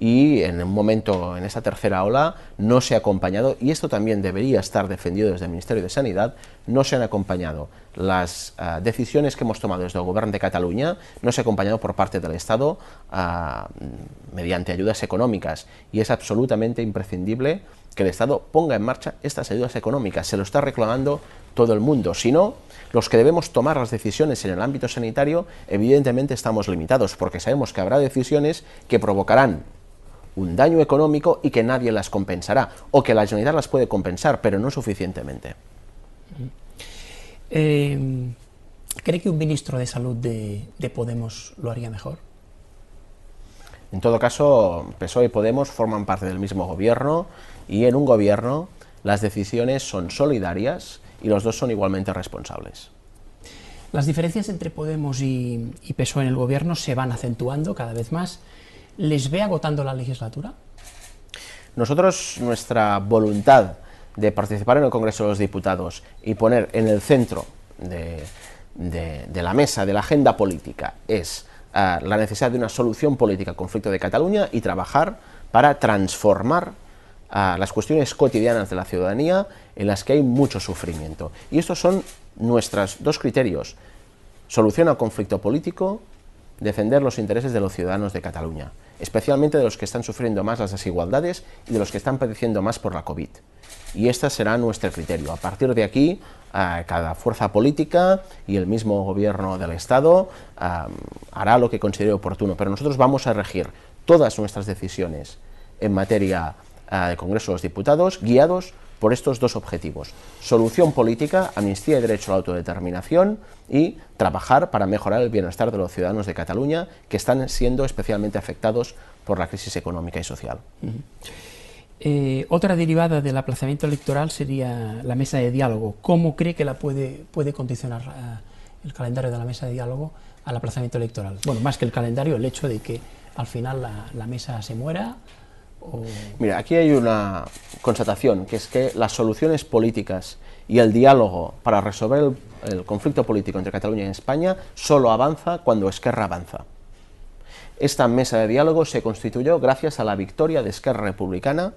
S4: y en un momento, en esta tercera ola, no se ha acompañado, y esto también debería estar defendido desde el Ministerio de Sanidad, no se han acompañado las uh, decisiones que hemos tomado desde el Gobierno de Cataluña, no se ha acompañado por parte del Estado uh, mediante ayudas económicas, y es absolutamente imprescindible que el Estado ponga en marcha estas ayudas económicas. Se lo está reclamando todo el mundo. Si no, los que debemos tomar las decisiones en el ámbito sanitario, evidentemente estamos limitados, porque sabemos que habrá decisiones que provocarán un daño económico y que nadie las compensará, o que la Generalitat las puede compensar, pero no suficientemente.
S5: Eh, ¿Cree que un ministro de Salud de, Podemos lo haría mejor?
S4: En todo caso, PSOE y Podemos forman parte del mismo gobierno y en un gobierno las decisiones son solidarias y los dos son igualmente responsables.
S5: Las diferencias entre Podemos y, y PSOE en el gobierno se van acentuando cada vez más. ¿Les ve agotando la legislatura?
S4: Nosotros, nuestra voluntad de participar en el Congreso de los Diputados y poner en el centro de, la mesa, de la agenda política, es uh, la necesidad de una solución política al conflicto de Cataluña y trabajar para transformar uh, las cuestiones cotidianas de la ciudadanía en las que hay mucho sufrimiento. Y estos son nuestros dos criterios. Solución al conflicto político defender los intereses de los ciudadanos de Cataluña, especialmente de los que están sufriendo más las desigualdades y de los que están padeciendo más por la COVID. Y este será nuestro criterio. A partir de aquí, cada fuerza política y el mismo gobierno del Estado hará lo que considere oportuno, pero nosotros vamos a regir todas nuestras decisiones en materia de Congreso de los Diputados guiados por estos dos objetivos. Solución política, amnistía y derecho a la autodeterminación y trabajar para mejorar el bienestar de los ciudadanos de Cataluña que están siendo especialmente afectados por la crisis económica y social.
S5: Eh, otra derivada del aplazamiento electoral sería la mesa de diálogo. ¿Cómo cree que la puede, puede condicionar eh, el calendario de la mesa de diálogo al aplazamiento electoral? Bueno, más que el calendario, el hecho de que al final la, la mesa se muera
S4: Mira, aquí hay una constatación, que es que las soluciones políticas y el diálogo para resolver el, conflicto político entre Cataluña y España solo avanza cuando Esquerra avanza. Esta mesa de diálogo se constituyó gracias a la victoria de Esquerra Republicana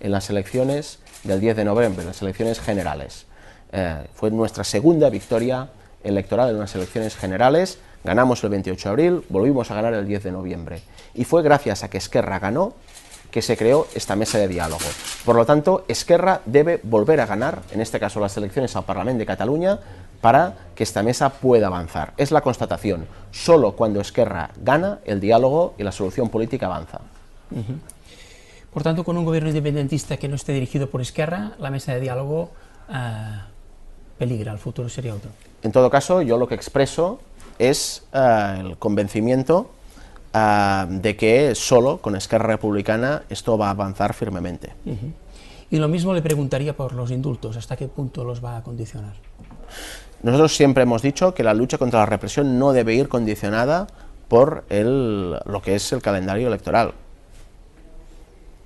S4: en las elecciones del 10 de noviembre, las elecciones generales. Eh, fue nuestra segunda victoria electoral en unas elecciones generales, ganamos el 28 de abril, volvimos a ganar el 10 de noviembre. Y fue gracias a que Esquerra ganó que se creó esta mesa de diálogo. Por lo tanto, Esquerra debe volver a ganar, en este caso las elecciones al Parlamento de Cataluña, para que esta mesa pueda avanzar. Es la constatación. Solo cuando Esquerra gana, el diálogo y la solución política avanza.
S5: Por tanto, con un gobierno independentista que no esté dirigido por Esquerra, la mesa de diálogo uh, peligra, el futuro sería otro.
S4: En todo caso, yo lo que expreso es uh, el convencimiento uh, de que solo con Esquerra Republicana esto va a avanzar firmemente. Uh -huh.
S5: Y lo mismo le preguntaría por los indultos, ¿hasta qué punto los va a condicionar?
S4: Nosotros siempre hemos dicho que la lucha contra la represión no debe ir condicionada por el, lo que es el calendario electoral.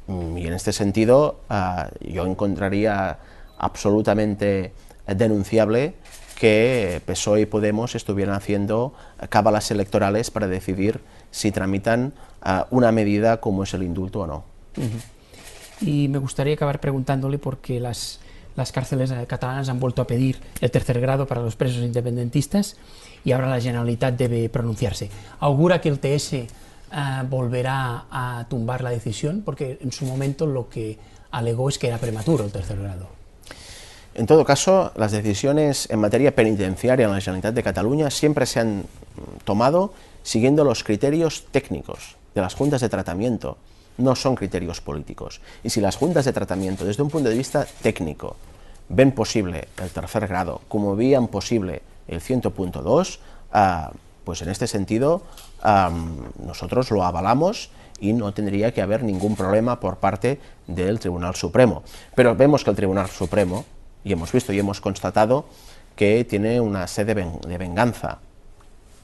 S4: Y en este sentido, uh, yo encontraría absolutamente denunciable que PSOE y Podemos estuvieran haciendo cábalas electorales para decidir si tramitan uh, una medida como es el indulto o no.
S5: Y me gustaría acabar preguntándole por qué las, las cárceles catalanas han vuelto a pedir el tercer grado para los presos independentistas y ahora la Generalitat debe pronunciarse. ¿Augura que el TS uh, volverá a tumbar la decisión? Porque en su momento lo que alegó es que era prematuro el tercer grado.
S4: En todo caso, las decisiones en materia penitenciaria en la Generalitat de Cataluña siempre se han tomado siguiendo los criterios técnicos de las juntas de tratamiento, no son criterios políticos. Y si las juntas de tratamiento, desde un punto de vista técnico, ven posible el tercer grado, como veían posible el 100.2, uh, ah, pues en este sentido um, nosotros lo avalamos y no tendría que haber ningún problema por parte del Tribunal Supremo. Pero vemos que el Tribunal Supremo y hemos visto y hemos constatado que tiene una sede de venganza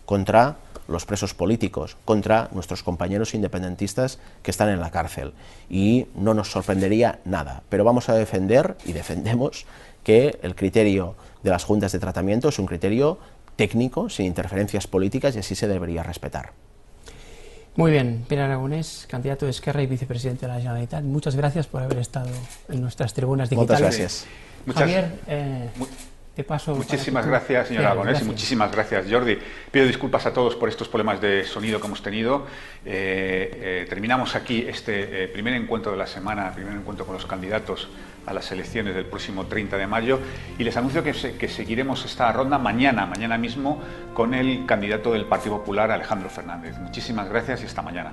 S4: contra los presos políticos, contra nuestros compañeros independentistas que están en la cárcel. Y no nos sorprendería nada, pero vamos a defender y defendemos que el criterio de las juntas de tratamiento es un criterio técnico, sin interferencias políticas y así se debería respetar.
S5: Muy bien, Pierre Aragonés, candidato de Esquerra y vicepresidente de la Generalitat, muchas gracias por haber estado en nuestras tribunas digitales.
S4: Muchas gracias.
S5: Javier, eh, te paso.
S3: Muchísimas gracias, señor Aragonés, y muchísimas gracias, Jordi. Pido disculpas a todos por estos problemas de sonido que hemos tenido. Eh, eh, terminamos aquí este primer encuentro de la semana, primer encuentro con los candidatos a las elecciones del próximo 30 de mayo y les anuncio que, que seguiremos esta ronda mañana, mañana mismo, con el candidato del Partido Popular, Alejandro Fernández. Muchísimas gracias y hasta mañana.